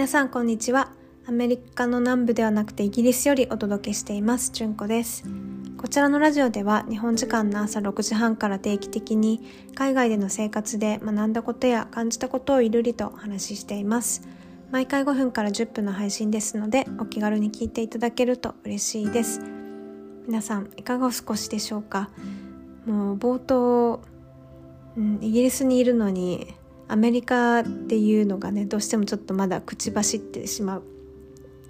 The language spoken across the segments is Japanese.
皆さんこんにちは。アメリカの南部ではなくてイギリスよりお届けしています。じゅんこです。こちらのラジオでは日本時間の朝6時半から定期的に海外での生活で学んだことや感じたことをいるりとお話ししています。毎回5分から10分の配信ですのでお気軽に聞いていただけると嬉しいです。皆さんいかがお過ごしでしょうか？もう冒頭、うん、イギリスにいるのにアメリカっていうのがねどうしてもちょっとまだ口走ってしまう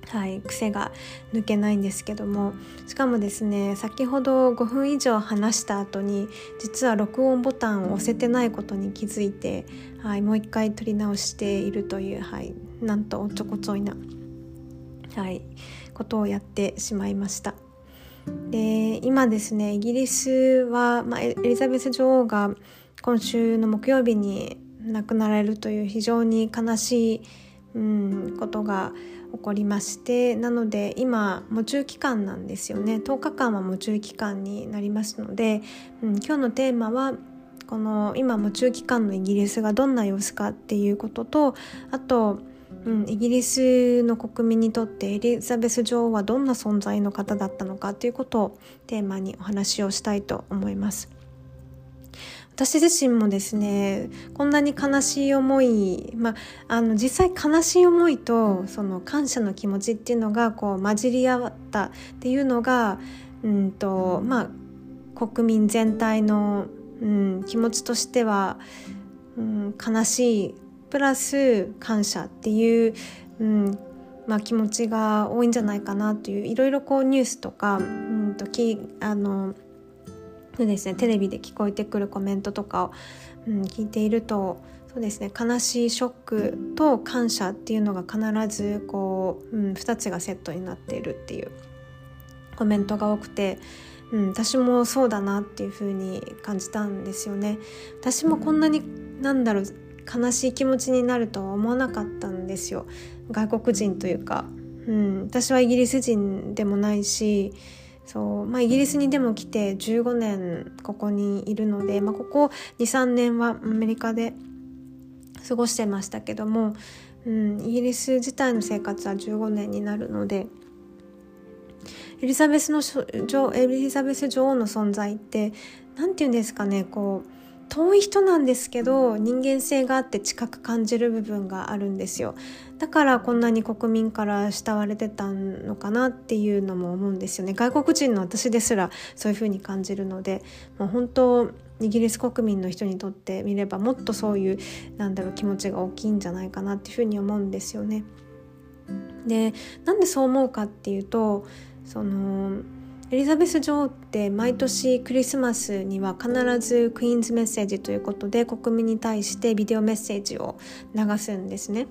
はい、癖が抜けないんですけどもしかもですね先ほど5分以上話した後に実は録音ボタンを押せてないことに気づいて、はい、もう一回撮り直しているという、はい、なんとおちょこちょいな、はい、ことをやってしまいました。で今ですねイギリスは、まあ、エリザベス女王が今週の木曜日に亡くなられるという非常に悲しい、うん、ことが起こりましてなので今喪中期間なんですよね10日間は喪中期間になりますので、うん、今日のテーマはこの今喪中期間のイギリスがどんな様子かっていうこととあと、うん、イギリスの国民にとってエリザベス女王はどんな存在の方だったのかということをテーマにお話をしたいと思います。私自身もですねこんなに悲しい思い、まあ、あの実際悲しい思いとその感謝の気持ちっていうのがこう混じり合ったっていうのが、うんとまあ、国民全体の、うん、気持ちとしては、うん、悲しいプラス感謝っていう、うんまあ、気持ちが多いんじゃないかなといういろいろこうニュースとか、うんときあのふですね。テレビで聞こえてくるコメントとかを、うん、聞いているとそうですね。悲しいショックと感謝っていうのが必ずこう、うん、2つがセットになっているっていうコメントが多くて、うん、私もそうだなっていう風に感じたんですよね。私もこんなになんだろう悲しい気持ちになるとは思わなかったんですよ。外国人というか、うん、私はイギリス人でもないしそうまあ、イギリスにでも来て15年ここにいるので、まあ、ここ23年はアメリカで過ごしてましたけども、うん、イギリス自体の生活は15年になるのでエリザベスのエリザベス女王の存在って何て言うんですかねこう遠い人なんですけど人間性があって近く感じる部分があるんですよだからこんなに国民から慕われてたのかなっていうのも思うんですよね外国人の私ですらそういう風に感じるのでもう本当イギリス国民の人にとってみればもっとそういうなんだろう気持ちが大きいんじゃないかなっていう風に思うんですよね。でなんでそう思うかっていうとそのエリザベス女王って毎年クリスマスには必ずクイーンズメッセージということで国民に対してビデオメッセージを流すんですね。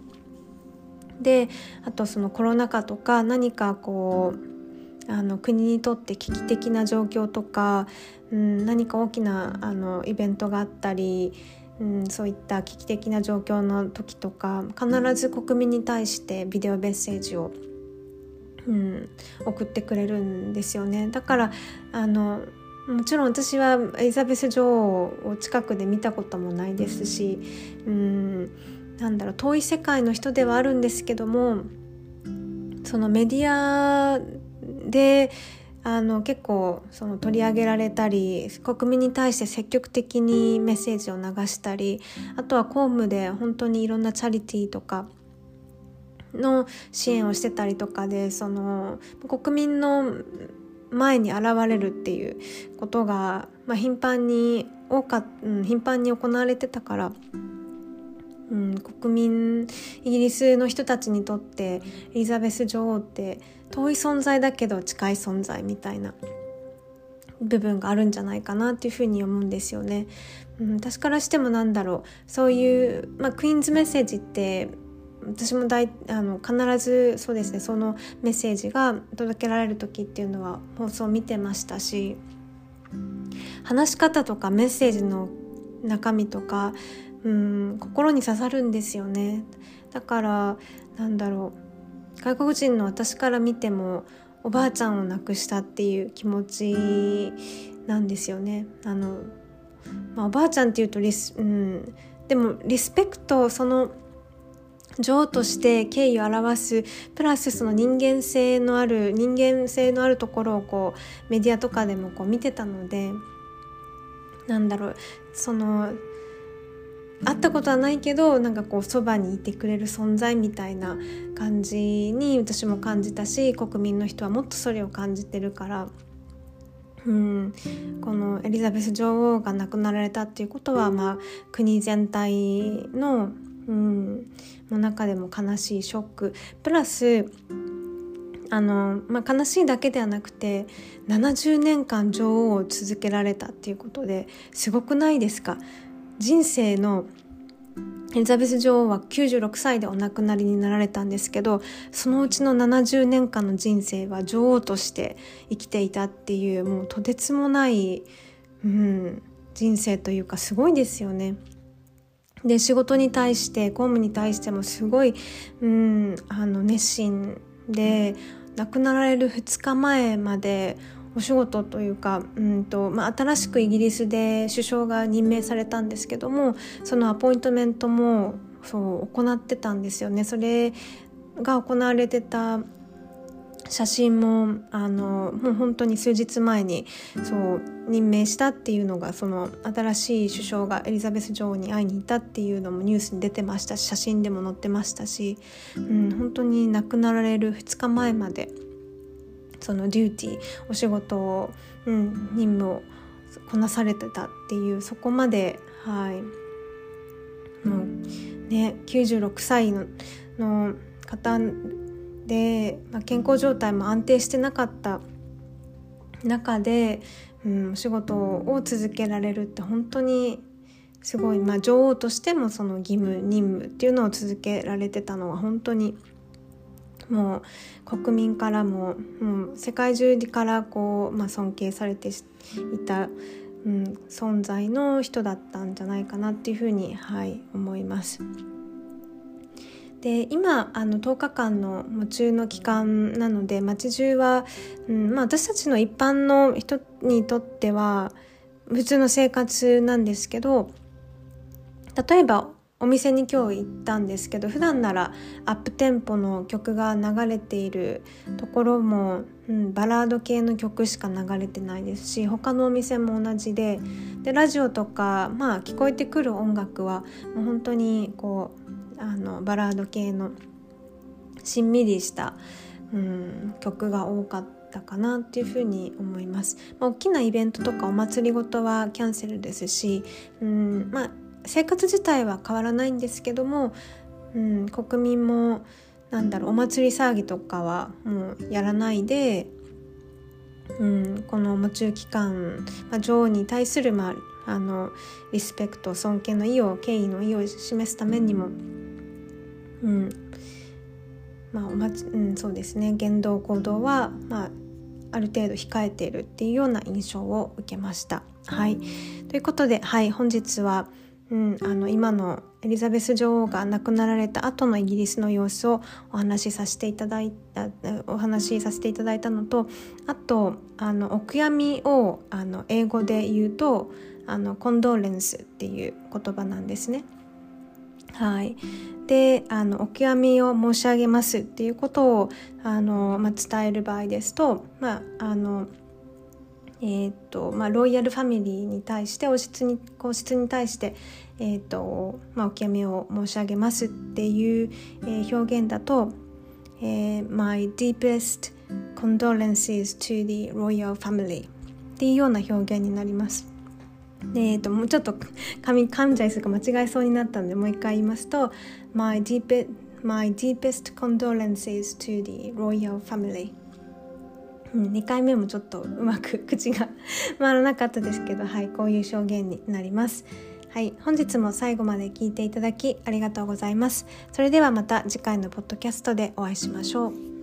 であとそのコロナ禍とか何かこうあの国にとって危機的な状況とか、うん、何か大きなあのイベントがあったり、うん、そういった危機的な状況の時とか必ず国民に対してビデオメッセージをうん、送ってくれるんですよね。だからあのもちろん私はエリザベス女王を近くで見たこともないですし、うん、なんだろう遠い世界の人ではあるんですけどもそのメディアであの結構その取り上げられたり国民に対して積極的にメッセージを流したりあとは公務で本当にいろんなチャリティーとかの支援をしてたりとかでその国民の前に現れるっていうことが、まあ、頻繁に多か、うん、頻繁に行われてたから、うん、国民イギリスの人たちにとってエリザベス女王って遠い存在だけど近い存在みたいな部分があるんじゃないかなっていうふうに思うんですよね。うん、私からしてもなんだろうそういう、まあ、クイーンズメッセージって私も大あの必ずそうですねそのメッセージが届けられる時っていうのは放送を見てましたし話し方とかメッセージの中身とかうん心に刺さるんですよね。だからなんだろう外国人の私から見てもおばあちゃんを亡くしたっていう気持ちなんですよね。あの、まあ、おばあちゃんっていうとリス、うん、でもリスペクトその女王として敬意を表すプラスその人間性のある人間性のあるところをこうメディアとかでもこう見てたのでなんだろうその会ったことはないけどなんかこうそばにいてくれる存在みたいな感じに私も感じたし国民の人はもっとそれを感じてるから。うん、このエリザベス女王が亡くなられたっていうことは、まあ、国全体の、うん、の中でも悲しいショック。プラスあの、まあ、悲しいだけではなくて70年間女王を続けられたっていうことですごくないですか？人生のエリザベス女王は96歳でお亡くなりになられたんですけどそのうちの70年間の人生は女王として生きていたっていうもうとてつもない、うん、人生というかすごいですよね。で仕事に対して公務に対してもすごい、うん、あの熱心で亡くなられる2日前までお仕事というか、うんとまあ、新しくイギリスで首相が任命されたんですけどもそのアポイントメントもそう行ってたんですよね。それが行われてた写真もあのもう本当に数日前にそう任命したっていうのがその新しい首相がエリザベス女王に会いに行ったっていうのもニュースに出てました。し写真でも載ってましたし、うん、本当に亡くなられる2日前までそのデューティーお仕事を、うん、任務をこなされてたっていうそこまではい。もうね96歳のの方で、まあ、健康状態も安定してなかった中で、うん、お仕事を続けられるって本当にすごい、まあ、女王としてもその義務任務っていうのを続けられてたのは本当にもう国民からも、う、世界中からこう、まあ、尊敬されていた、うん、存在の人だったんじゃないかなっていうふうに、はい、思います。で今あの10日間の夢中の期間なので街中は、うんまあ、私たちの一般の人にとっては普通の生活なんですけど例えばお店に今日行ったんですけど普段ならアップテンポの曲が流れているところも、うん、バラード系の曲しか流れてないですし他のお店も同じででラジオとか、まあ、聞こえてくる音楽はもう本当にこうあのバラード系のしんみりした、うん、曲が多かった。かなっていうふうに思います、まあ、大きなイベントとかお祭りごとはキャンセルですし、うんまあ、生活自体は変わらないんですけども、うん、国民もなんだろうお祭り騒ぎとかはもうやらないで、うん、この夢中期間、まあ、女王に対する、まあ、あのリスペクト尊敬の意を敬意の意を示すためにも、うんまあおまちうん、そうですね言動行動は、まあ、ある程度控えているっていうような印象を受けました。はい、ということで、はい、本日は「うん、あの今のエリザベス女王が亡くなられた後のイギリスの様子をお話しさせていただいたお話しさせていただいたのとあとあのお悔やみをあの英語で言うとあのコンドーレンスっていう言葉なんですね。はい、であのお悔やみを申し上げますっていうことをあの、まあ、伝える場合ですと、まああのえーとまあ、ロイヤルファミリーに対して王室に皇室に対して、えーとまあ、お極めを申し上げますっていう、えー、表現だと、えー、My deepest condolences to the royal family っていうような表現になります。えーと、もうちょっと噛噛んじゃいそうか間違えそうになったのでもう一回言いますと My, deep, my deepest condolences to the royal family. うん、2回目もちょっとうまく 口が回らなかったですけどはいこういう証言になります。はい本日も最後まで聞いていただきありがとうございます。それではまた次回のポッドキャストでお会いしましょう。